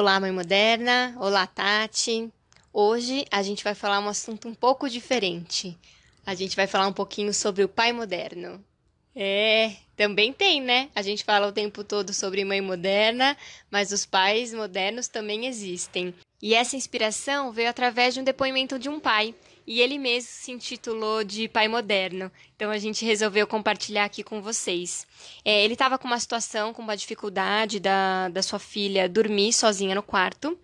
Olá, mãe moderna. Olá, Tati. Hoje a gente vai falar um assunto um pouco diferente. A gente vai falar um pouquinho sobre o pai moderno. É, também tem, né? A gente fala o tempo todo sobre mãe moderna, mas os pais modernos também existem. E essa inspiração veio através de um depoimento de um pai, e ele mesmo se intitulou de Pai Moderno. Então a gente resolveu compartilhar aqui com vocês. É, ele estava com uma situação, com uma dificuldade da, da sua filha dormir sozinha no quarto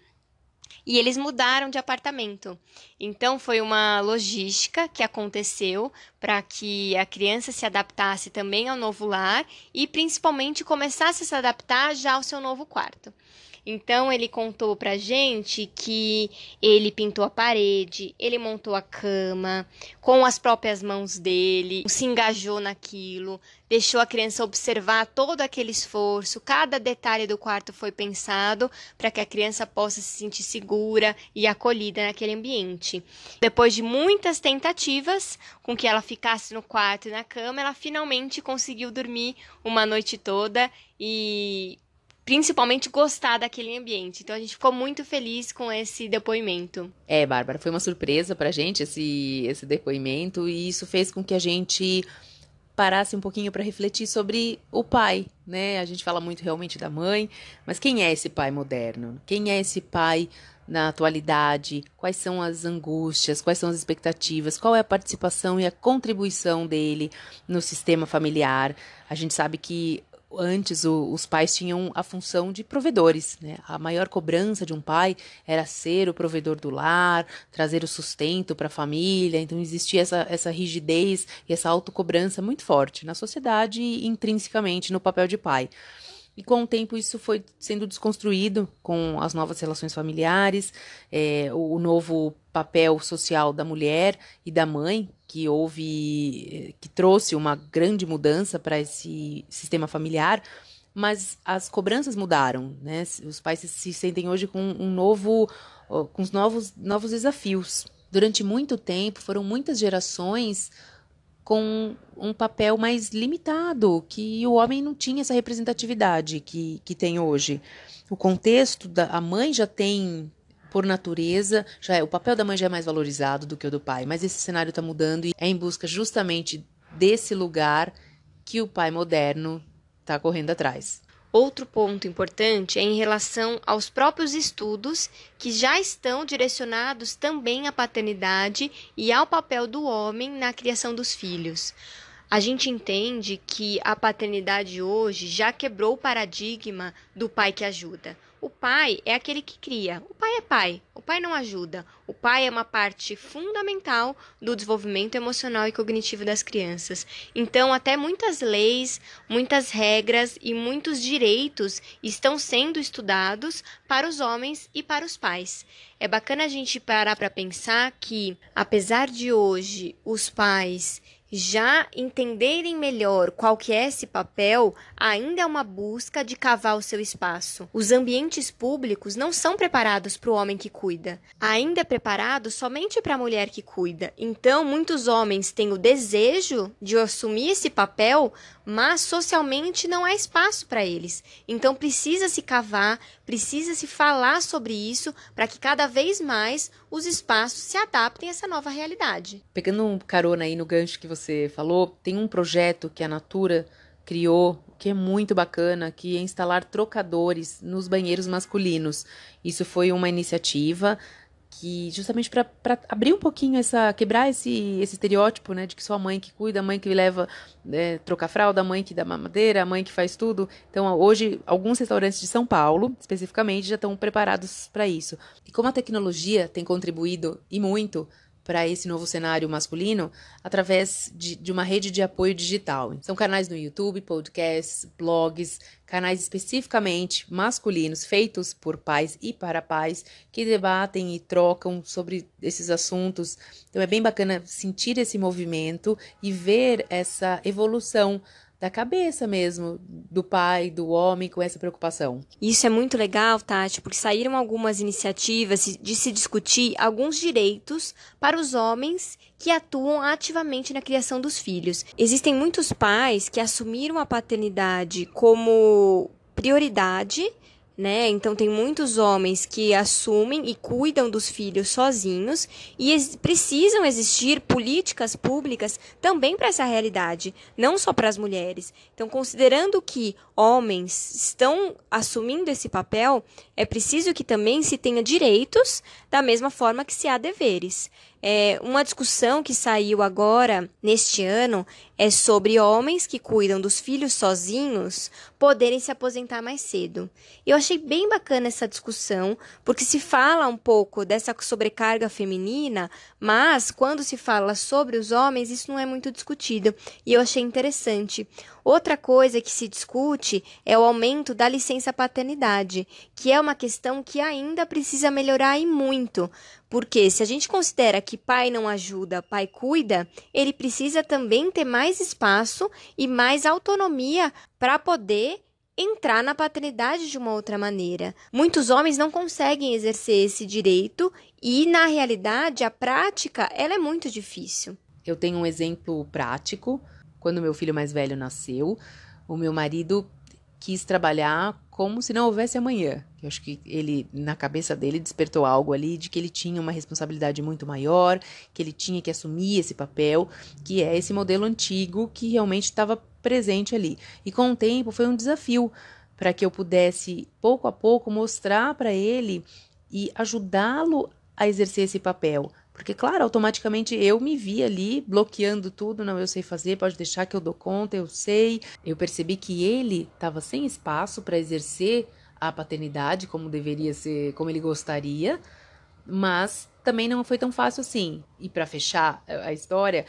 e eles mudaram de apartamento. Então foi uma logística que aconteceu para que a criança se adaptasse também ao novo lar e principalmente começasse a se adaptar já ao seu novo quarto. Então ele contou pra gente que ele pintou a parede, ele montou a cama com as próprias mãos dele, se engajou naquilo, deixou a criança observar todo aquele esforço, cada detalhe do quarto foi pensado para que a criança possa se sentir segura e acolhida naquele ambiente. Depois de muitas tentativas com que ela ficasse no quarto e na cama, ela finalmente conseguiu dormir uma noite toda e principalmente gostar daquele ambiente. Então a gente ficou muito feliz com esse depoimento. É, Bárbara, foi uma surpresa pra gente esse, esse depoimento e isso fez com que a gente parasse um pouquinho para refletir sobre o pai, né? A gente fala muito realmente da mãe, mas quem é esse pai moderno? Quem é esse pai na atualidade? Quais são as angústias? Quais são as expectativas? Qual é a participação e a contribuição dele no sistema familiar? A gente sabe que antes o, os pais tinham a função de provedores, né? A maior cobrança de um pai era ser o provedor do lar, trazer o sustento para a família. Então existia essa, essa rigidez e essa autocobrança muito forte na sociedade e intrinsecamente no papel de pai. E com o tempo isso foi sendo desconstruído com as novas relações familiares, é, o, novo papel social da mulher e da mãe, que houve, que trouxe uma grande mudança para esse sistema familiar, mas as cobranças mudaram, né? Os pais se sentem hoje com um novo, com os novos, novos desafios. Durante muito tempo, foram muitas gerações com um papel mais limitado, que o homem não tinha essa representatividade que, que tem hoje. O contexto da a mãe já tem por natureza, já é, o papel da mãe já é mais valorizado do que o do pai, mas esse cenário está mudando e é em busca justamente desse lugar que o pai moderno está correndo atrás. Outro ponto importante é em relação aos próprios estudos que já estão direcionados também à paternidade e ao papel do homem na criação dos filhos. A gente entende que a paternidade hoje já quebrou o paradigma do pai que ajuda. O pai é aquele que cria. O pai é pai. Pai não ajuda. O pai é uma parte fundamental do desenvolvimento emocional e cognitivo das crianças. Então, até muitas leis, muitas regras e muitos direitos estão sendo estudados para os homens e para os pais. É bacana a gente parar para pensar que, apesar de hoje os pais já entenderem melhor qual que é esse papel, ainda é uma busca de cavar o seu espaço. Os ambientes públicos não são preparados para o homem que cuida, ainda é preparado somente para a mulher que cuida. Então, muitos homens têm o desejo de assumir esse papel, mas socialmente não há espaço para eles. Então, precisa se cavar, precisa se falar sobre isso para que cada vez mais os espaços se adaptem a essa nova realidade. Pegando um carona aí no gancho que você falou, tem um projeto que a Natura criou, que é muito bacana, que é instalar trocadores nos banheiros masculinos. Isso foi uma iniciativa que justamente para abrir um pouquinho essa quebrar esse, esse estereótipo né de que só a mãe que cuida a mãe que leva né, trocar fralda a mãe que dá mamadeira a mãe que faz tudo então hoje alguns restaurantes de São Paulo especificamente já estão preparados para isso e como a tecnologia tem contribuído e muito para esse novo cenário masculino através de, de, uma rede de apoio digital. São canais no YouTube, podcasts, blogs, canais especificamente masculinos feitos por pais e para pais que debatem e trocam sobre esses assuntos. Então é bem bacana sentir esse movimento e ver essa evolução da cabeça mesmo do pai, do homem com essa preocupação. Isso é muito legal, Tati, porque saíram algumas iniciativas de se discutir alguns direitos para os homens que atuam ativamente na criação dos filhos. Existem muitos pais que assumiram a paternidade como prioridade né? Então tem muitos homens que assumem e cuidam dos filhos sozinhos e ex precisam existir políticas públicas também para essa realidade, não só para as mulheres. Então, considerando que homens estão assumindo esse papel, é preciso que também se tenha direitos da mesma forma que se há deveres. É, uma discussão que saiu agora, neste ano, é sobre homens que cuidam dos filhos sozinhos poderem se aposentar mais cedo. Eu achei bem bacana essa discussão, porque se fala um pouco dessa sobrecarga feminina, mas quando se fala sobre os homens, isso não é muito discutido. E eu achei interessante. Outra coisa que se discute é o aumento da licença paternidade, que é uma questão que ainda precisa melhorar e muito. Porque se a gente considera que pai não ajuda, pai cuida, ele precisa também ter mais espaço e mais autonomia para poder entrar na paternidade de uma outra maneira. Muitos homens não conseguem exercer esse direito e na realidade a prática ela é muito difícil. Eu tenho um exemplo prático quando meu filho mais velho nasceu, o meu marido quis trabalhar como se não houvesse amanhã. Eu acho que ele, na cabeça dele, despertou algo ali de que ele tinha uma responsabilidade muito maior, que ele tinha que assumir esse papel, que é esse modelo antigo que realmente estava presente ali. E com o tempo foi um desafio para que eu pudesse, pouco a pouco, mostrar para ele e ajudá-lo a exercer esse papel, porque, claro, automaticamente eu me vi ali bloqueando tudo, não, eu sei fazer, pode deixar que eu dou conta, eu sei. Eu percebi que ele estava sem espaço para exercer a paternidade como deveria ser, como ele gostaria, mas também não foi tão fácil assim. E para fechar a história,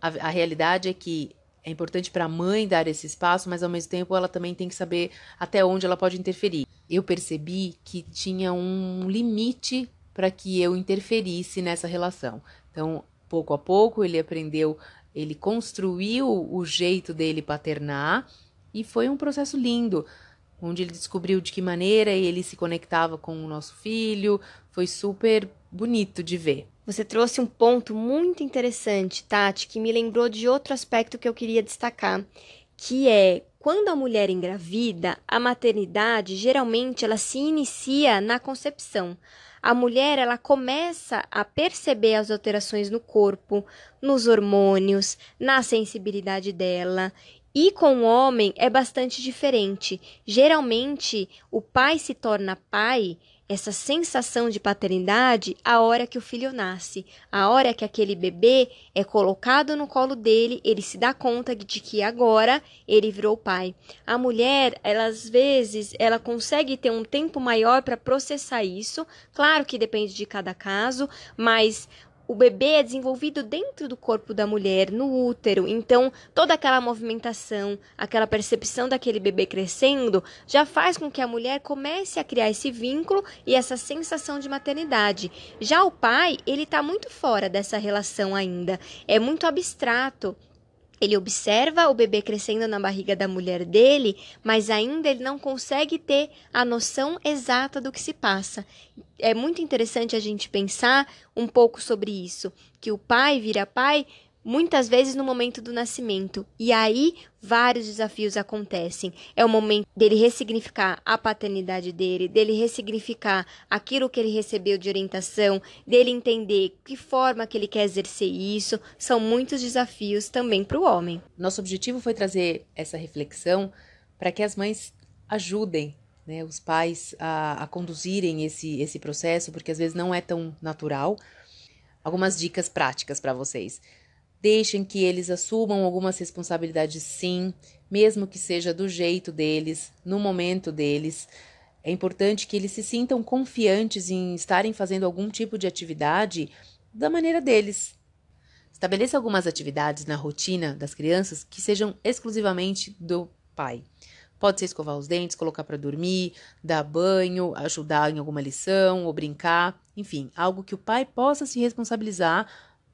a, a realidade é que é importante para a mãe dar esse espaço, mas ao mesmo tempo ela também tem que saber até onde ela pode interferir. Eu percebi que tinha um limite para que eu interferisse nessa relação. Então, pouco a pouco, ele aprendeu, ele construiu o jeito dele paternar e foi um processo lindo, onde ele descobriu de que maneira ele se conectava com o nosso filho. Foi super bonito de ver. Você trouxe um ponto muito interessante, Tati, que me lembrou de outro aspecto que eu queria destacar, que é quando a mulher engravida, a maternidade geralmente ela se inicia na concepção a mulher ela começa a perceber as alterações no corpo, nos hormônios, na sensibilidade dela. E com o homem é bastante diferente. Geralmente, o pai se torna pai essa sensação de paternidade a hora que o filho nasce, a hora que aquele bebê é colocado no colo dele, ele se dá conta de que agora ele virou pai. A mulher, ela às vezes, ela consegue ter um tempo maior para processar isso. Claro que depende de cada caso, mas o bebê é desenvolvido dentro do corpo da mulher, no útero. Então, toda aquela movimentação, aquela percepção daquele bebê crescendo, já faz com que a mulher comece a criar esse vínculo e essa sensação de maternidade. Já o pai, ele está muito fora dessa relação ainda. É muito abstrato. Ele observa o bebê crescendo na barriga da mulher dele, mas ainda ele não consegue ter a noção exata do que se passa. É muito interessante a gente pensar um pouco sobre isso, que o pai vira pai muitas vezes no momento do nascimento. E aí vários desafios acontecem. É o momento dele ressignificar a paternidade dele, dele ressignificar aquilo que ele recebeu de orientação, dele entender que forma que ele quer exercer isso. São muitos desafios também para o homem. Nosso objetivo foi trazer essa reflexão para que as mães ajudem né, os pais a, a conduzirem esse, esse processo, porque às vezes não é tão natural. Algumas dicas práticas para vocês. Deixem que eles assumam algumas responsabilidades, sim, mesmo que seja do jeito deles, no momento deles. É importante que eles se sintam confiantes em estarem fazendo algum tipo de atividade, da maneira deles. Estabeleça algumas atividades na rotina das crianças que sejam exclusivamente do pai. Pode ser escovar os dentes, colocar para dormir, dar banho, ajudar em alguma lição ou brincar, enfim, algo que o pai possa se responsabilizar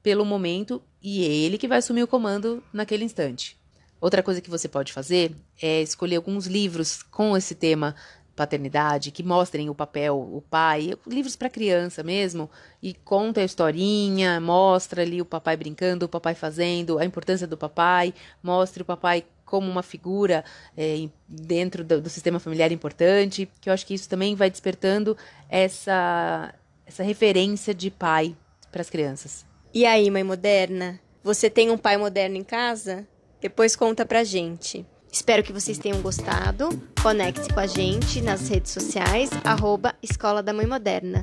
pelo momento e ele que vai assumir o comando naquele instante. Outra coisa que você pode fazer é escolher alguns livros com esse tema paternidade, que mostrem o papel, o pai, livros para criança mesmo, e conta a historinha, mostra ali o papai brincando, o papai fazendo, a importância do papai, mostre o papai como uma figura é, dentro do, do, sistema familiar importante, que eu acho que isso também vai despertando essa, essa referência de pai para as crianças. E aí, mãe moderna? Você tem um pai moderno em casa? Depois conta pra gente. Espero que vocês tenham gostado. Conecte-se com a gente nas redes sociais, arroba Escola da Mãe Moderna.